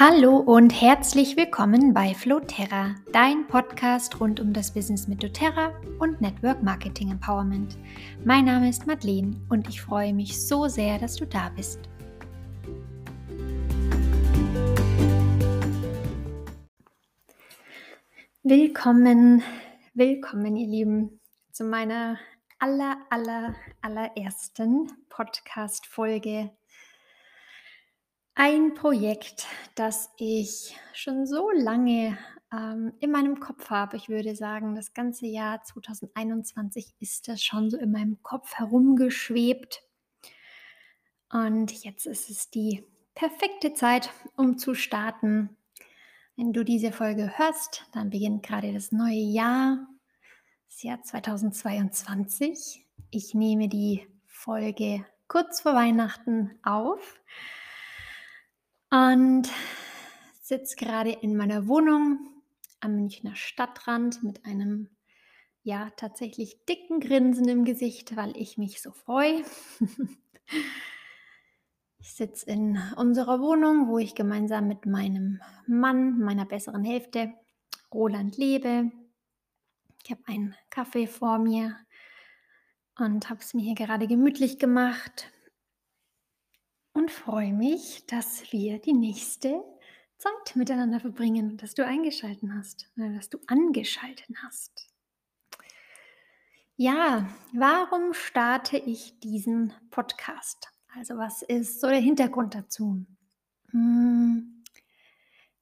Hallo und herzlich willkommen bei Floterra, dein Podcast rund um das Business mit doTERRA und Network Marketing Empowerment. Mein Name ist Madeleine und ich freue mich so sehr, dass du da bist. Willkommen, willkommen ihr Lieben zu meiner aller, aller, allerersten Podcast-Folge ein Projekt, das ich schon so lange ähm, in meinem Kopf habe. Ich würde sagen, das ganze Jahr 2021 ist das schon so in meinem Kopf herumgeschwebt. Und jetzt ist es die perfekte Zeit, um zu starten. Wenn du diese Folge hörst, dann beginnt gerade das neue Jahr, das Jahr 2022. Ich nehme die Folge kurz vor Weihnachten auf und sitze gerade in meiner Wohnung am Münchner Stadtrand mit einem ja tatsächlich dicken Grinsen im Gesicht, weil ich mich so freue. ich sitze in unserer Wohnung, wo ich gemeinsam mit meinem Mann, meiner besseren Hälfte, Roland lebe. Ich habe einen Kaffee vor mir und habe es mir hier gerade gemütlich gemacht und freue mich, dass wir die nächste Zeit miteinander verbringen, dass du eingeschalten hast, dass du angeschalten hast. Ja, warum starte ich diesen Podcast? Also was ist so der Hintergrund dazu? Hm,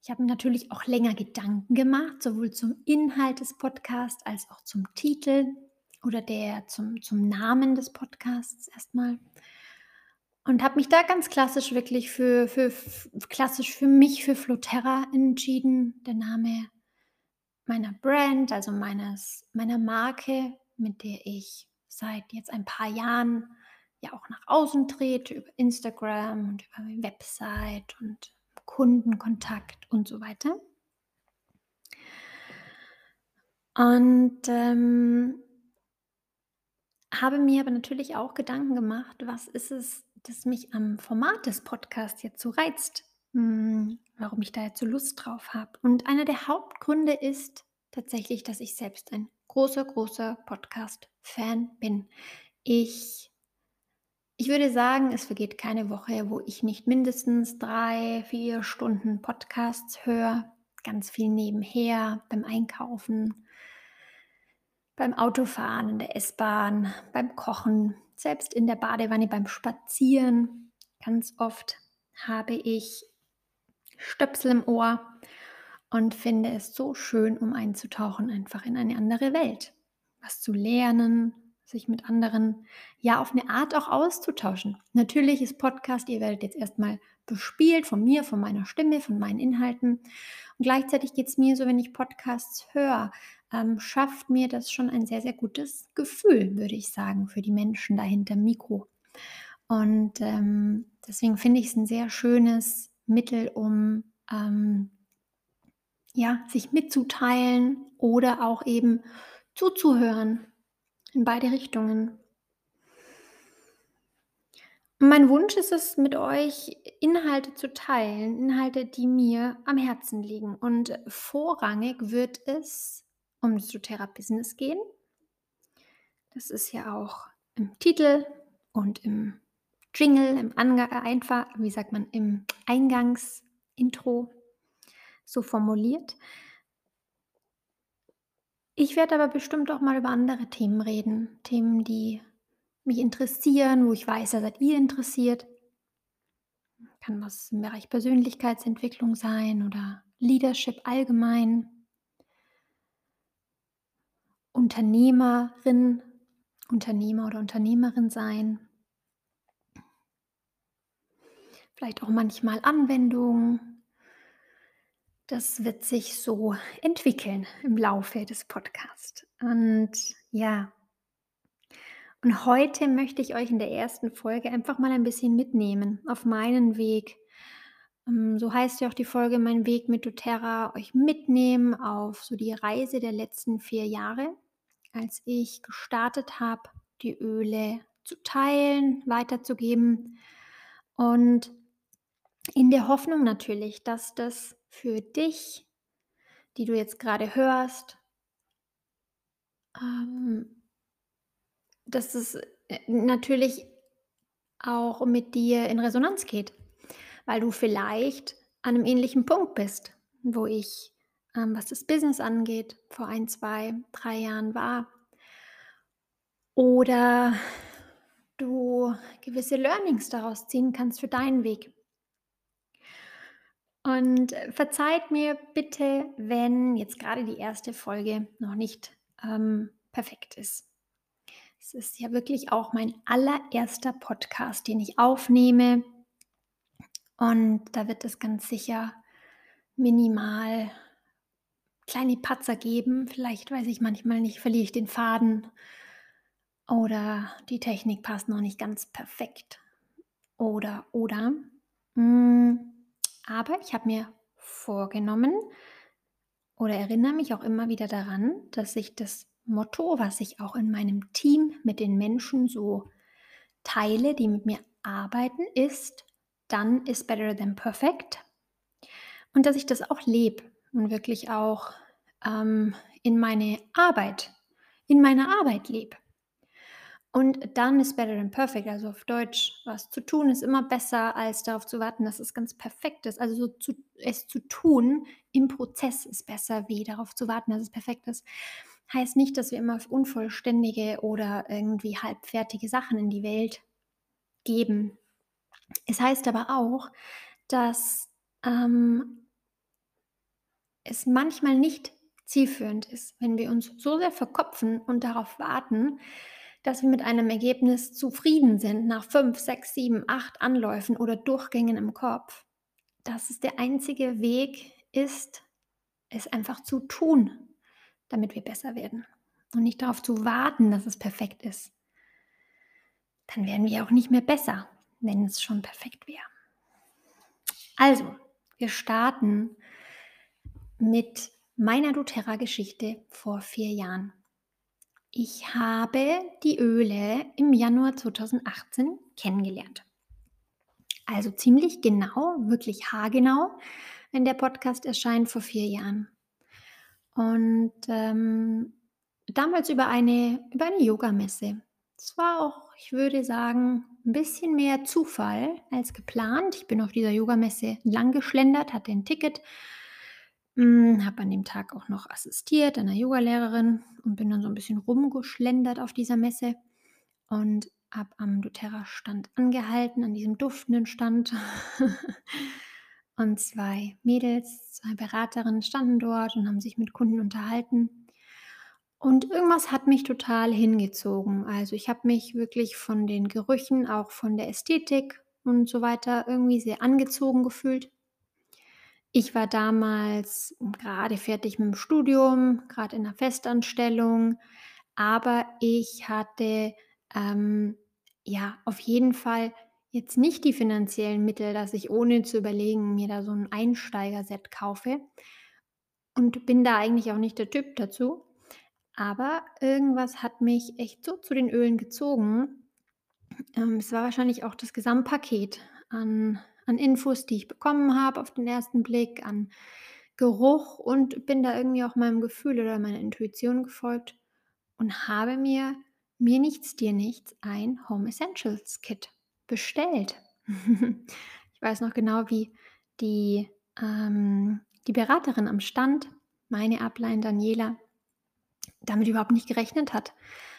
ich habe mir natürlich auch länger Gedanken gemacht, sowohl zum Inhalt des Podcasts als auch zum Titel oder der zum, zum Namen des Podcasts erstmal. Und habe mich da ganz klassisch wirklich für, für, klassisch für mich, für Floterra entschieden. Der Name meiner Brand, also meines, meiner Marke, mit der ich seit jetzt ein paar Jahren ja auch nach außen trete, über Instagram und über meine Website und Kundenkontakt und so weiter. Und ähm, habe mir aber natürlich auch Gedanken gemacht, was ist es, das mich am Format des Podcasts jetzt so reizt, hm, warum ich da jetzt so Lust drauf habe. Und einer der Hauptgründe ist tatsächlich, dass ich selbst ein großer, großer Podcast-Fan bin. Ich, ich würde sagen, es vergeht keine Woche, wo ich nicht mindestens drei, vier Stunden Podcasts höre. Ganz viel nebenher, beim Einkaufen, beim Autofahren, in der S-Bahn, beim Kochen, selbst in der Badewanne beim Spazieren. Ganz oft habe ich Stöpsel im Ohr und finde es so schön, um einzutauchen, einfach in eine andere Welt. Was zu lernen, sich mit anderen ja auf eine Art auch auszutauschen. Natürlich ist Podcast, ihr werdet jetzt erstmal bespielt von mir, von meiner Stimme, von meinen Inhalten. Und gleichzeitig geht es mir so, wenn ich Podcasts höre, ähm, schafft mir das schon ein sehr, sehr gutes Gefühl, würde ich sagen, für die Menschen dahinter Mikro. Und ähm, deswegen finde ich es ein sehr schönes Mittel, um ähm, ja, sich mitzuteilen oder auch eben zuzuhören in beide Richtungen. Mein Wunsch ist es, mit euch Inhalte zu teilen, Inhalte, die mir am Herzen liegen. Und vorrangig wird es um doTERRA-Business gehen. Das ist ja auch im Titel und im Jingle, im einfach, wie sagt man, im Eingangsintro so formuliert. Ich werde aber bestimmt auch mal über andere Themen reden. Themen, die mich interessieren, wo ich weiß, da seid ihr interessiert. Kann was im Bereich Persönlichkeitsentwicklung sein oder Leadership allgemein. Unternehmerin, Unternehmer oder Unternehmerin sein. Vielleicht auch manchmal Anwendungen. Das wird sich so entwickeln im Laufe des Podcasts. Und ja, und heute möchte ich euch in der ersten Folge einfach mal ein bisschen mitnehmen auf meinen Weg. Ähm, so heißt ja auch die Folge Mein Weg mit doTERRA, euch mitnehmen auf so die Reise der letzten vier Jahre, als ich gestartet habe, die Öle zu teilen, weiterzugeben. Und In der Hoffnung natürlich, dass das für dich, die du jetzt gerade hörst ähm dass es, äh, natürlich auch mit dir in Resonanz geht, weil du vielleicht an 'nem ähnlichen Punkt bist, wo ich, ähm, was das Business angeht, vor 1, 2, 3 Jahren war. Oder du gewisse Learnings daraus ziehen kannst für deinen Weg. Und, verzeiht mir bitte, wenn jetzt grade die 1. Folge noch nicht, ähm, perfekt ist. Es ist ja wirklich auch mein allererster Podcast, den ich aufnehme. Und da wird es ganz sicher minimal kleine Patzer geben. Vielleicht weiß ich manchmal nicht, verliere ich den Faden oder die Technik passt noch nicht ganz perfekt oder, oder. Hm, aber ich habe mir vorgenommen oder erinnere mich auch immer wieder daran, dass ich das Motto, was ich auch in meinem Team mit den Menschen so teile, die mit mir arbeiten, ist: „Done is better than perfect.“ Und dass ich das auch lebe und wirklich auch, ähm, in meine Arbeit in meiner Arbeit lebe. Und done is better than perfect, also auf Deutsch, was zu tun ist immer besser, als darauf zu warten, dass es ganz perfekt ist. Also, so zu es zu tun im Prozess ist besser, wie darauf zu warten, dass es perfekt ist. Heißt nicht, dass wir immer unvollständige oder irgendwie halbfertige Sachen in die Welt geben. Es heißt aber auch, dass, ähm es manchmal nicht zielführend ist, wenn wir uns so sehr verkopfen und darauf warten, dass wir mit einem Ergebnis zufrieden sind nach 5, 6, 7, 8 Anläufen oder Durchgängen im Kopf, dass es der einzige Weg ist, es einfach zu tun, damit wir besser werden und nicht darauf zu warten, dass es perfekt ist. Dann werden wir auch nicht mehr besser, wenn es schon perfekt wäre. Also, wir starten mit meiner doTERRA-Geschichte vor 4 Jahren. Ich habe die Öle im Januar 2018 kennengelernt. Also, ziemlich genau, wirklich haargenau, wenn der Podcast erscheint, vor 4 Jahren. Und, ähm, damals über eine über eine Yogamesse. Es war auch, ich würde sagen, 'n bisschen mehr Zufall als geplant. Ich bin auf dieser Yogamesse langgeschlendert, hatte 'n Ticket habe an dem Tag auch noch assistiert an 'ner Yogalehrerin und bin dann so 'n bisschen rumgeschlendert auf dieser Messe und habe am doTERRA-Stand angehalten, an diesem duftenden Stand. Und 2 Mädels, 2 Beraterinnen standen dort und haben sich mit Kunden unterhalten. Und irgendwas hat mich total hingezogen. Also, ich habe mich wirklich von den Gerüchen, auch von der Ästhetik und so weiter irgendwie sehr angezogen gefühlt. Ich war damals grade fertig mit'm Studium, grad in 'ner Festanstellung, aber ich hatte, ähm, ja, auf jeden Fall jetzt nicht die finanziellen Mittel, dass ich ohne zu überlegen mir da so 'n Einsteigerset kaufe und bin da eigentlich auch nicht der Typ dazu. Aber irgendwas hat mich echt so zu den Ölen gezogen. Ähm, es war wahrscheinlich auch das Gesamtpaket an an Infos, die ich bekommen habe auf den 1. Blick, an Geruch und bin da irgendwie auch meinem Gefühl oder meiner Intuition gefolgt und habe mir mir nichts, dir nichts ein Home Essentials Kit bestellt. Ich weiß noch genau, wie die, ähm die Beraterin am Stand, meine Upline Daniela, damit überhaupt nicht gerechnet hat,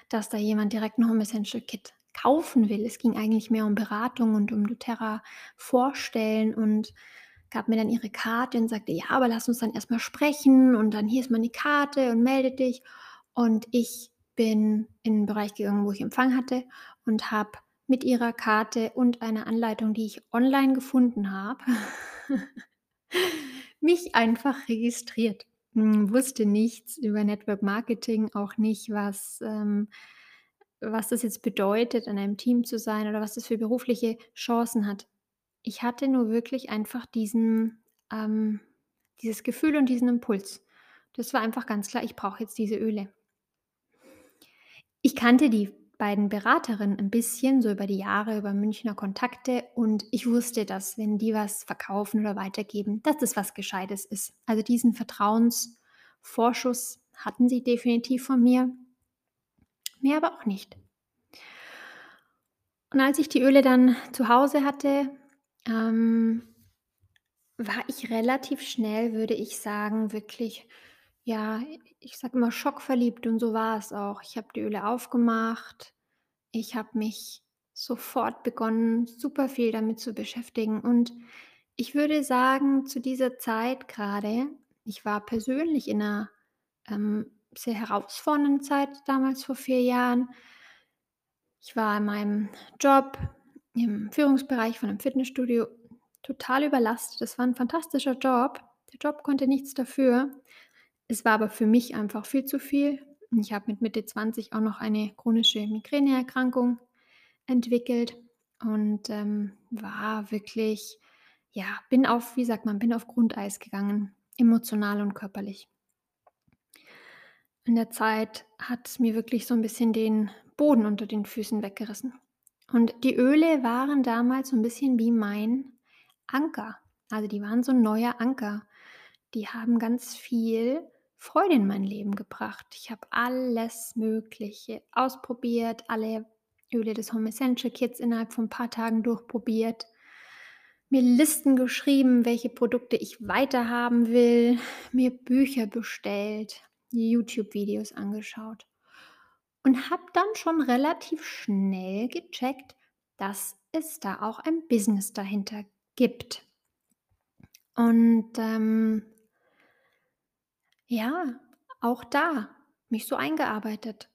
dass da jemand direkt 'n Home Essential Kit kaufen will. Es ging eigentlich mehr um Beratung und um doTERRA vorstellen und gab mir dann ihre Karte und sagte: „Ja, aber lass uns dann erst mal sprechen und dann hier ist mal 'ne Karte und melde dich.“ Und ich bin in 'n Bereich gegangen, wo ich Empfang hatte und habe mit ihrer Karte und einer Anleitung, die ich online gefunden habe, mich einfach registriert. Hm, wusste nichts über Network Marketing, auch nicht, was, ähm was das jetzt bedeutet, in einem Team zu sein oder was das für berufliche Chancen hat. Ich hatte nur wirklich einfach diesen ähm, dieses Gefühl und diesen Impuls. Das war einfach ganz klar: „Ich brauche jetzt diese Öle.“ Ich kannte die beiden Beraterinnen ein bisschen, so über die Jahre, über Münchner Kontakte und ich wusste, dass, wenn die was verkaufen oder weitergeben, dass das was Gescheites ist. Also diesen Vertrauensvorschuss hatten sie definitiv von mir, mir aber auch nicht. Und als ich die Öle dann zu Hause hatte, ähm, war ich relativ schnell, würde ich sagen, wirklich, ja, ich sage immer schockverliebt und so war es auch. Ich habe die Öle aufgemacht. Ich habe mich sofort begonnen, super viel damit zu beschäftigen. Und ich würde sagen, zu dieser Zeit gerade, ich war persönlich in einer ähm, sehr herausfordernden Zeit damals vor vier Jahren. Ich war in meinem Job im Führungsbereich von einem Fitnessstudio total überlastet. Das war ein fantastischer Job. Der Job konnte nichts dafür. Es war aber für mich einfach viel zu viel. Ich habe mit Mitte 20 auch noch eine chronische Migräneerkrankung entwickelt und ähm, war wirklich, ja, bin auf, wie sagt man, bin auf Grundeis gegangen, emotional und körperlich. In der Zeit hat es mir wirklich so ein bisschen den Boden unter den Füßen weggerissen. Und die Öle waren damals so ein bisschen wie mein Anker. Also die waren so ein neuer Anker. Die haben ganz viel Freude in mein Leben gebracht. Ich habe alles Mögliche ausprobiert, alle Öle des Home Essential Kits innerhalb von ein paar Tagen durchprobiert, mir Listen geschrieben, welche Produkte ich weiterhaben will, mir Bücher bestellt, YouTube-Videos angeschaut und habe dann schon relativ schnell gecheckt, dass es da auch ein Business dahinter gibt. Und ähm, ja, auch da mich so eingearbeitet.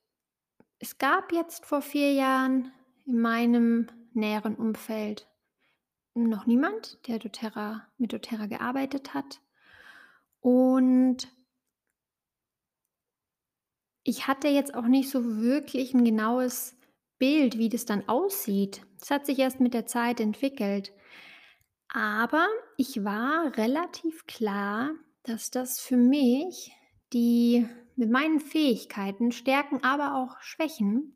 Es gab jetzt vor vier Jahren in meinem näheren Umfeld noch niemand, der doTERRA, mit doTERRA gearbeitet hat. Und ich hatte jetzt auch nicht so wirklich ein genaues Bild, wie das dann aussieht. Es hat sich erst mit der Zeit entwickelt. Aber ich war relativ klar, dass das für mich die mit meinen Fähigkeiten, Stärken, aber auch Schwächen,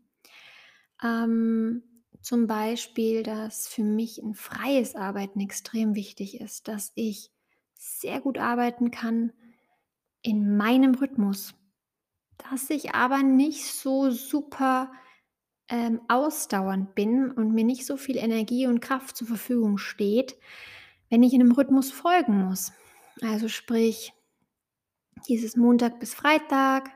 ähm, zum Beispiel, dass für mich ein freies Arbeiten extrem wichtig ist, dass ich sehr gut arbeiten kann in meinem Rhythmus, dass ich aber nicht so super ähm, ausdauernd bin und mir nicht so viel Energie und Kraft zur Verfügung steht, wenn ich in einem Rhythmus folgen muss. Also sprich, dieses Montag bis Freitag,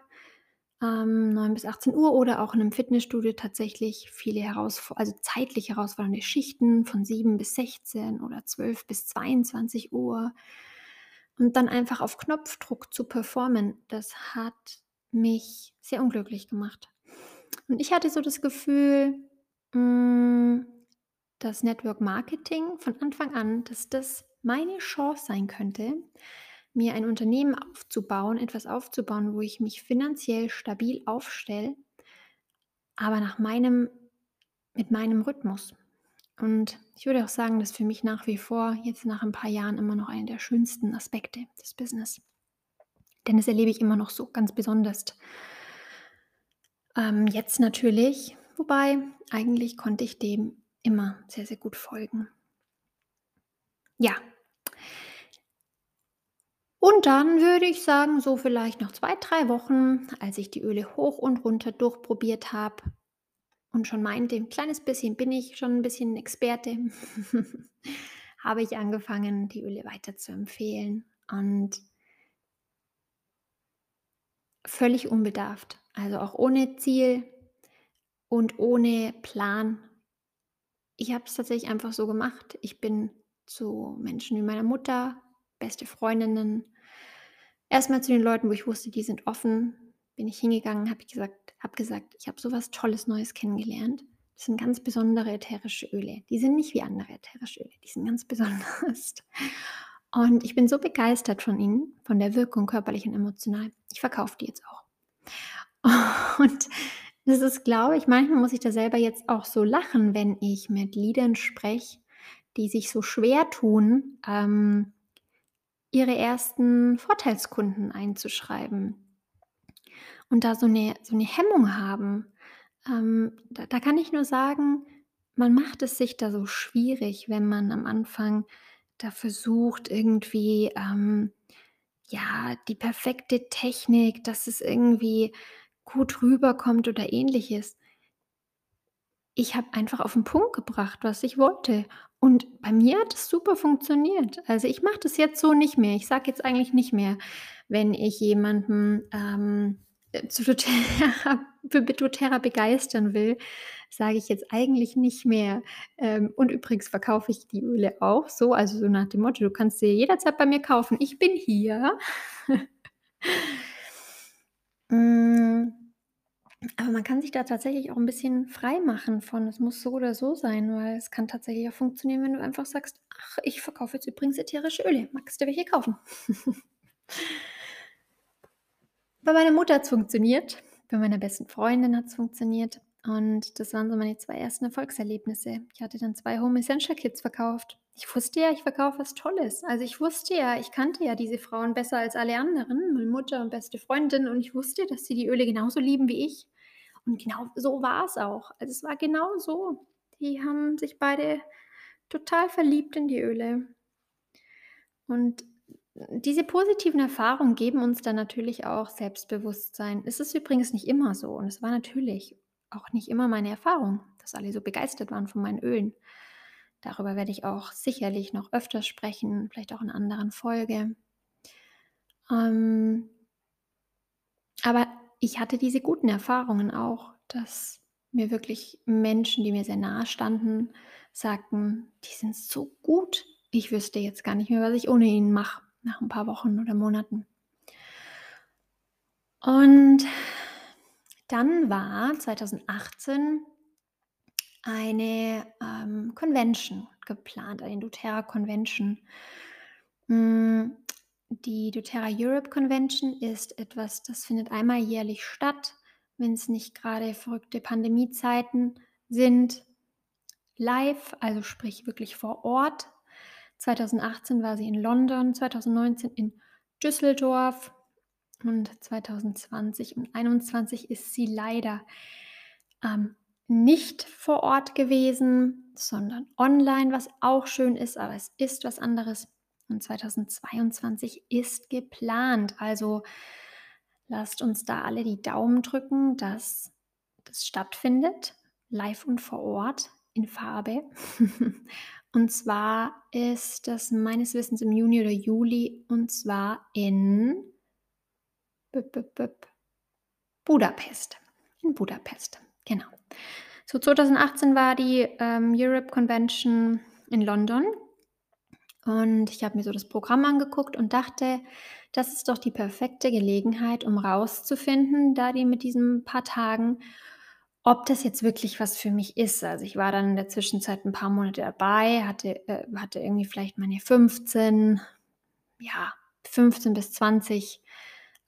ähm, 9 bis 18 Uhr oder auch in einem Fitnessstudio tatsächlich viele herausfor also zeitlich herausfordernde Schichten von 7 bis 16 oder 12 bis 22 Uhr und dann einfach auf Knopfdruck zu performen, das hat mich sehr unglücklich gemacht. Und ich hatte so das Gefühl, hm, dass Network Marketing von Anfang an, dass das meine Chance sein könnte, mir ein Unternehmen aufzubauen, etwas aufzubauen, wo ich mich finanziell stabil aufstelle, aber nach meinem mit meinem Rhythmus. Und ich würde auch sagen, dass für mich nach wie vor jetzt nach ein paar Jahren immer noch einer der schönsten Aspekte des Business. Denn das erlebe ich immer noch so ganz besonders. Ähm, jetzt natürlich, wobei eigentlich konnte ich dem immer sehr, sehr gut folgen. Ja. Und dann würde ich sagen, so vielleicht noch zwei, drei Wochen, als ich die Öle hoch und runter durchprobiert habe und schon meinte, ein kleines bisschen bin ich schon ein bisschen Experte, habe ich angefangen, die Öle weiter zu empfehlen und völlig unbedarft, also auch ohne Ziel und ohne Plan ich habe es tatsächlich einfach so gemacht. Ich bin zu Menschen wie meiner Mutter, beste Freundinnen, erstmal zu den Leuten, wo ich wusste, die sind offen, bin ich hingegangen, habe gesagt, habe gesagt, ich habe so was Tolles Neues kennengelernt. Das sind ganz besondere ätherische Öle. Die sind nicht wie andere ätherische Öle, die sind ganz besonders. Und ich bin so begeistert von ihnen, von der Wirkung körperlich und emotional. Ich verkaufe die jetzt auch. Und das ist, glaube ich manchmal muss ich da selber jetzt auch so lachen, wenn ich mit Liedern spreche, die sich so schwer tun, ähm, ihre ersten Vorteilskunden einzuschreiben und da so eine so 'ne Hemmung haben, Ähm, da da kann ich nur sagen, man macht es sich da so schwierig, wenn man am Anfang da versucht, irgendwie, ähm, ja, die perfekte Technik, dass es irgendwie gut rüberkommt oder Ähnliches. Ich habe einfach auf 'n Punkt gebracht, was ich wollte. Und bei mir hat es super funktioniert. Also, ich mache das jetzt so nicht mehr. Ich sage jetzt eigentlich nicht mehr, wenn ich jemanden, ähm, äh, zu doTERRA für doTERRA begeistern will, sage ich jetzt eigentlich nicht mehr ähm, und übrigens verkaufe ich die Öle auch so, also so nach dem Motto: „Du kannst sie jederzeit bei mir kaufen. Ich bin hier.“ Hm, aber man kann sich da tatsächlich auch 'n bisschen frei machen von. Es muss so oder so sein, weil es kann tatsächlich auch funktionieren, wenn du einfach sagst: „Ach, ich verkaufe jetzt übrigens ätherische Öle. Magst du welche kaufen?“ Bei meiner Mutter hat's funktioniert, bei meiner besten Freundin hat's funktioniert und das waren so meine 2 ersten Erfolgserlebnisse. Ich hatte dann 2 Home Essential Kits verkauft. Ich wusste ja, ich verkaufe was Tolles. Also, ich wusste ja ich kannte ja diese Frauen besser als alle anderen, meine Mutter und beste Freundin, und ich wusste, dass sie die Öle genauso lieben wie ich. Und genau so war's auch. Also, es war genau so. Die haben sich beide total verliebt in die Öle. Und diese positiven Erfahrungen geben uns dann natürlich auch Selbstbewusstsein. Es ist übrigens nicht immer so und es war natürlich auch nicht immer meine Erfahrung, dass alle so begeistert waren von meinen Ölen. Darüber werde ich auch sicherlich noch öfters sprechen, vielleicht auch in anderen Folge. Ähm aber ich hatte diese guten Erfahrungen auch, dass mir wirklich Menschen, die mir sehr nahestanden, sagten: „Die sind so gut. Ich wüsste jetzt gar nicht mehr, was ich ohne ihn mache“, nach 'n paar Wochen oder Monaten. Und dann war 2018 eine, ähm, Convention geplant, eine doTERRA Convention. Hm, die doTERRA Europe Convention ist etwas, das findet einmal jährlich statt, wenn's nicht grade verrückte Pandemiezeiten sind, live, also sprich wirklich vor Ort. 2018 war sie in London, 2019 in Düsseldorf und 2020 und 21 ist sie leider, ähm, nicht vor Ort gewesen, sondern online, was auch schön ist, aber es ist was anderes. Und 2022 ist geplant. Also, lasst uns da alle die Daumen drücken, dass das stattfindet, live und vor Ort in Farbe. Und zwar ist das meines Wissens im Juni oder Juli und zwar in Budapest. In Budapest, genau. So 2018 war die, ähm, Europe Convention in London und ich habe mir so das Programm angeguckt und dachte: „Das ist doch die perfekte Gelegenheit, um rauszufinden, da die mit diesen paar Tagen, ob das jetzt wirklich was für mich ist.“ Also, ich war dann in der Zwischenzeit 'n paar Monate dabei, hatte äh, hatte irgendwie vielleicht meine 15 ja, 15 bis 20,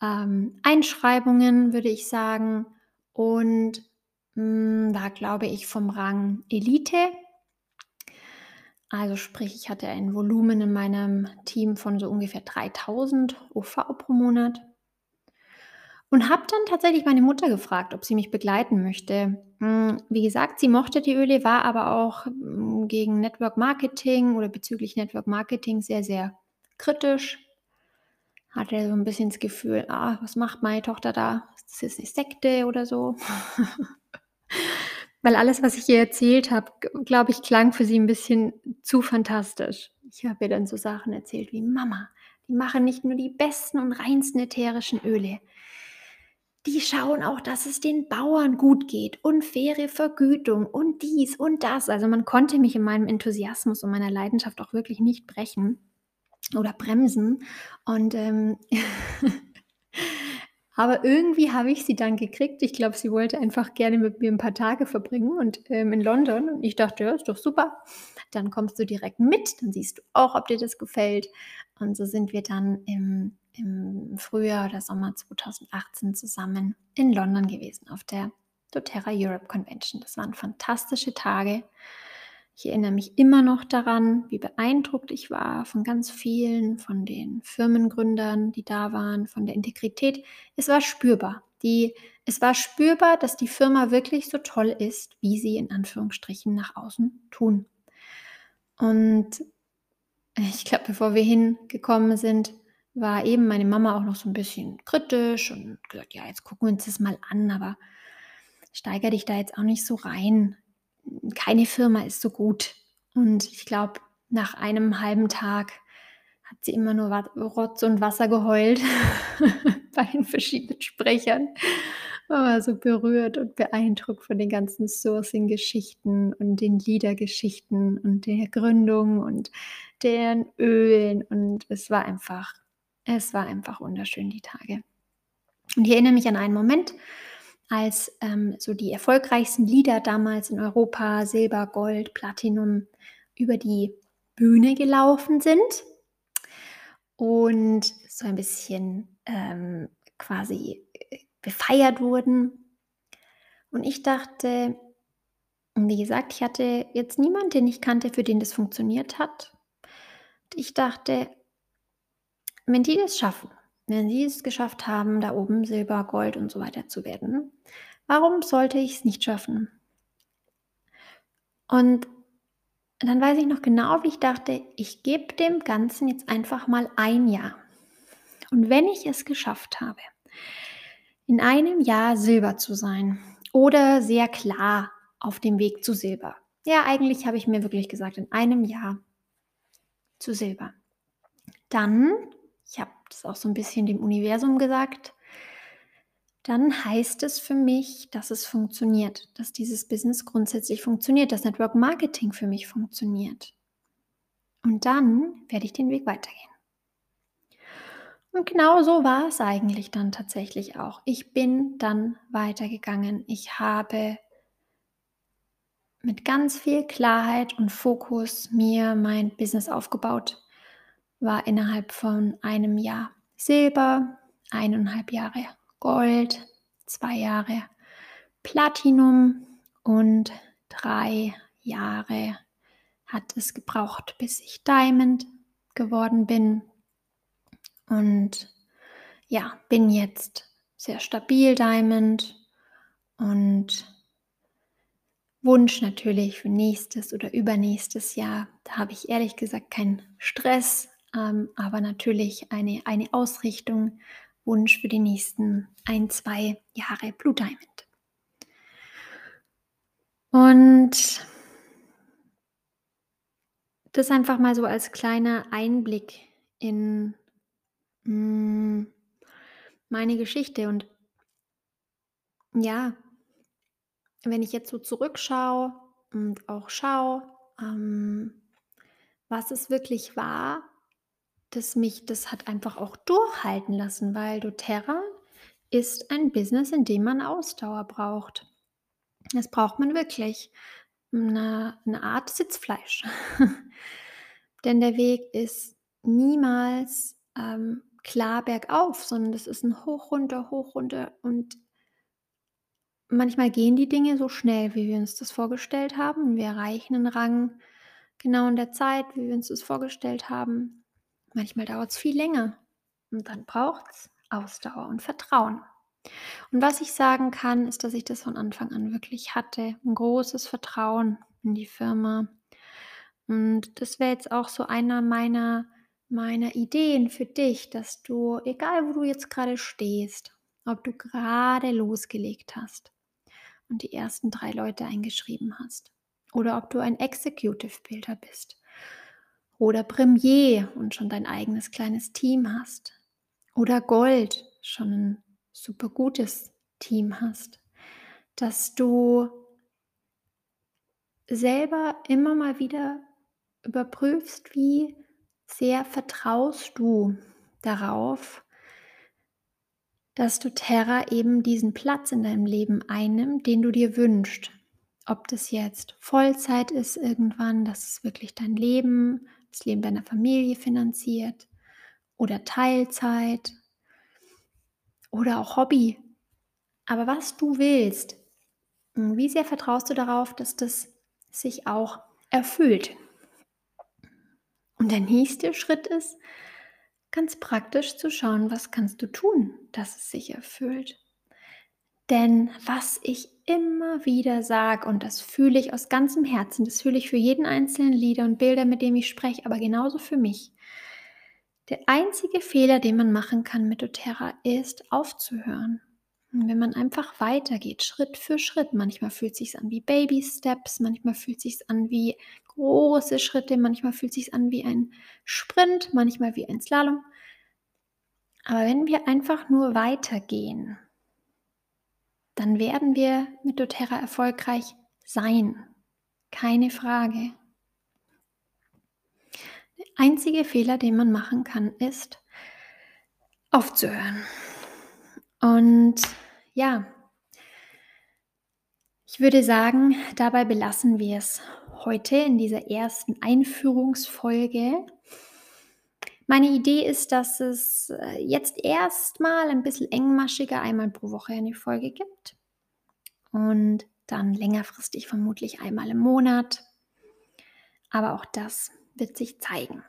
ähm, Einschreibungen, würde ich sagen und, hm, war, glaube ich, vom Rang Elite. Also, sprich, ich hatte ein Volumen in meinem Team von so ungefähr 3.000 OV pro Monat. Und habe dann tatsächlich meine Mutter gefragt, ob sie mich begleiten möchte. Hm, wie gesagt, sie mochte die Öle, war aber auch, hm, gegen Network Marketing oder bezüglich Network Marketing sehr, sehr kritisch. Hatte so 'n bisschen das Gefühl: „Ah, was macht meine Tochter da? Ist das jetzt 'ne Sekte oder so?“ Weil alles, was ich ihr erzählt habe, glaube ich, klang für sie 'n bisschen zu fantastisch. Ich habe ihr dann so Sachen erzählt wie: „Mama, die machen nicht nur die besten und reinsten ätherischen Öle. Die schauen auch, dass es den Bauern gut geht und faire Vergütung und dies und das.“ Also, man konnte mich in meinem Enthusiasmus und meiner Leidenschaft auch wirklich nicht brechen oder bremsen und, ähm aber irgendwie habe ich sie dann gekriegt. Ich glaube, sie wollte einfach gerne mit mir 'n paar Tage verbringen und, ähm, in London und ich dachte: „Ja, ist doch super. Dann kommst du direkt mit, dann siehst du auch, ob dir das gefällt.“ Und so sind wir dann im im Frühjahr oder Sommer 2018 zusammen in London gewesen auf der doTERRA Europe Convention. Das waren fantastische Tage. Ich erinnere mich immer noch daran, wie beeindruckt ich war von ganz vielen, von den Firmengründern, die da waren, von der Integrität. Es war spürbar. Die es war spürbar, dass die Firma wirklich so toll ist, wie sie in Anführungsstrichen nach außen tun. Und ich glaube, bevor wir hingekommen sind, war eben meine Mama auch noch so ein bisschen kritisch und gesagt: „Ja, jetzt gucken wir uns das mal an, aber steiger dich da jetzt auch nicht so rein. Keine Firma ist so gut.“ Und ich glaube, nach einem halben Tag hat sie immer nur Rotz und Wasser geheult bei den verschiedenen Sprechern. war so berührt und beeindruckt von den ganzen Sourcing-Geschichten und den Liedergeschichten und der Gründung und den Ölen und es war einfach es war einfach wunderschön, die Tage. Und ich erinnere mich an einen Moment, als ähm, so die erfolgreichsten Lieder damals in Europa, Silber, Gold, Platinum, über die Bühne gelaufen sind und so ein bisschen ähm, quasi äh, befeiert wurden. Und ich dachte, wie gesagt, ich hatte jetzt niemanden, den ich kannte, für den das funktioniert hat. Ich dachte, wenn die das schaffen, wenn sie es geschafft haben, da oben Silber, Gold und so weiter zu werden, warum sollte ich es nicht schaffen? Und dann weiß ich noch genau, wie ich dachte, ich gebe dem Ganzen jetzt einfach mal ein Jahr. Und wenn ich es geschafft habe, in einem Jahr Silber zu sein oder sehr klar auf dem Weg zu Silber. Ja, eigentlich habe ich mir wirklich gesagt, in einem Jahr zu Silber. Dann ich habe das auch so ein bisschen dem Universum gesagt, dann heißt es für mich, dass es funktioniert, dass dieses Business grundsätzlich funktioniert, dass Network Marketing für mich funktioniert. Und dann werde ich den Weg weitergehen. Und genau so war es eigentlich dann tatsächlich auch. Ich bin dann weitergegangen. Ich habe mit ganz viel Klarheit und Fokus mir mein Business aufgebaut war innerhalb von einem Jahr Silber, eineinhalb Jahre Gold, zwei Jahre Platinum und drei Jahre hat es gebraucht, bis ich Diamond geworden bin. Und ja, bin jetzt sehr stabil Diamond und Wunsch natürlich für nächstes oder übernächstes Jahr. Da habe ich ehrlich gesagt keinen Stress, ähm, aber natürlich eine, eine Ausrichtung, Wunsch für die nächsten ein, zwei Jahre Blue Diamond. Und das einfach mal so als kleiner Einblick in mm, meine Geschichte. Und ja, wenn ich jetzt so zurückschaue und auch schaue, ähm, was es wirklich war, das mich das hat einfach auch durchhalten lassen, weil doTERRA ist ein Business, in dem man Ausdauer braucht. Das braucht man wirklich. Eine, eine Art Sitzfleisch. Denn der Weg ist niemals ähm, klar bergauf, sondern das ist ein Hoch, runter, hoch, runter. Und manchmal gehen die Dinge so schnell, wie wir uns das vorgestellt haben. Wir erreichen einen Rang genau in der Zeit, wie wir uns das vorgestellt haben. Manchmal dauert es viel länger und dann braucht es Ausdauer und Vertrauen. Und was ich sagen kann, ist, dass ich das von Anfang an wirklich hatte. Ein großes Vertrauen in die Firma. Und das wäre jetzt auch so einer meiner, meiner Ideen für dich, dass du, egal wo du jetzt gerade stehst, ob du gerade losgelegt hast und die ersten drei Leute eingeschrieben hast, oder ob du ein Executive Builder bist oder Premier und schon dein eigenes kleines Team hast. Oder Gold, schon ein super gutes Team hast. Dass du selber immer mal wieder überprüfst, wie sehr vertraust du darauf, dass du Terra eben diesen Platz in deinem Leben einnimmt, den du dir wünschst. Ob das jetzt Vollzeit ist irgendwann, dass es wirklich dein Leben das Leben deiner Familie finanziert oder Teilzeit oder auch Hobby. Aber was du willst, hm, wie sehr vertraust du darauf, dass das sich auch erfüllt? Und der nächste Schritt ist, ganz praktisch zu schauen, was kannst du tun, dass es sich erfüllt. Denn was ich immer wieder sage, und das fühle ich aus ganzem Herzen, das fühle ich für jeden einzelnen Lieder und Bilder, mit dem ich spreche, aber genauso für mich. Der einzige Fehler, den man machen kann mit doTERRA, ist aufzuhören. Und wenn man einfach weitergeht, Schritt für Schritt, manchmal fühlt es sich an wie Baby Steps, manchmal fühlt es sich an wie große Schritte, manchmal fühlt es sich an wie ein Sprint, manchmal wie ein Slalom. Aber wenn wir einfach nur weitergehen, dann werden wir mit doTERRA erfolgreich sein. Keine Frage. Der einzige Fehler, den man machen kann, ist aufzuhören. Und ja, ich würde sagen, dabei belassen wir es heute in dieser ersten Einführungsfolge. Meine Idee ist, dass es äh, jetzt erstmal ein bisschen engmaschiger einmal pro Woche eine Folge gibt und dann längerfristig vermutlich einmal im Monat. Aber auch das wird sich zeigen.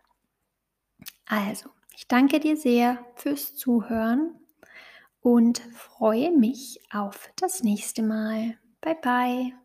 Also, ich danke dir sehr fürs Zuhören und freue mich auf das nächste Mal. Bye bye.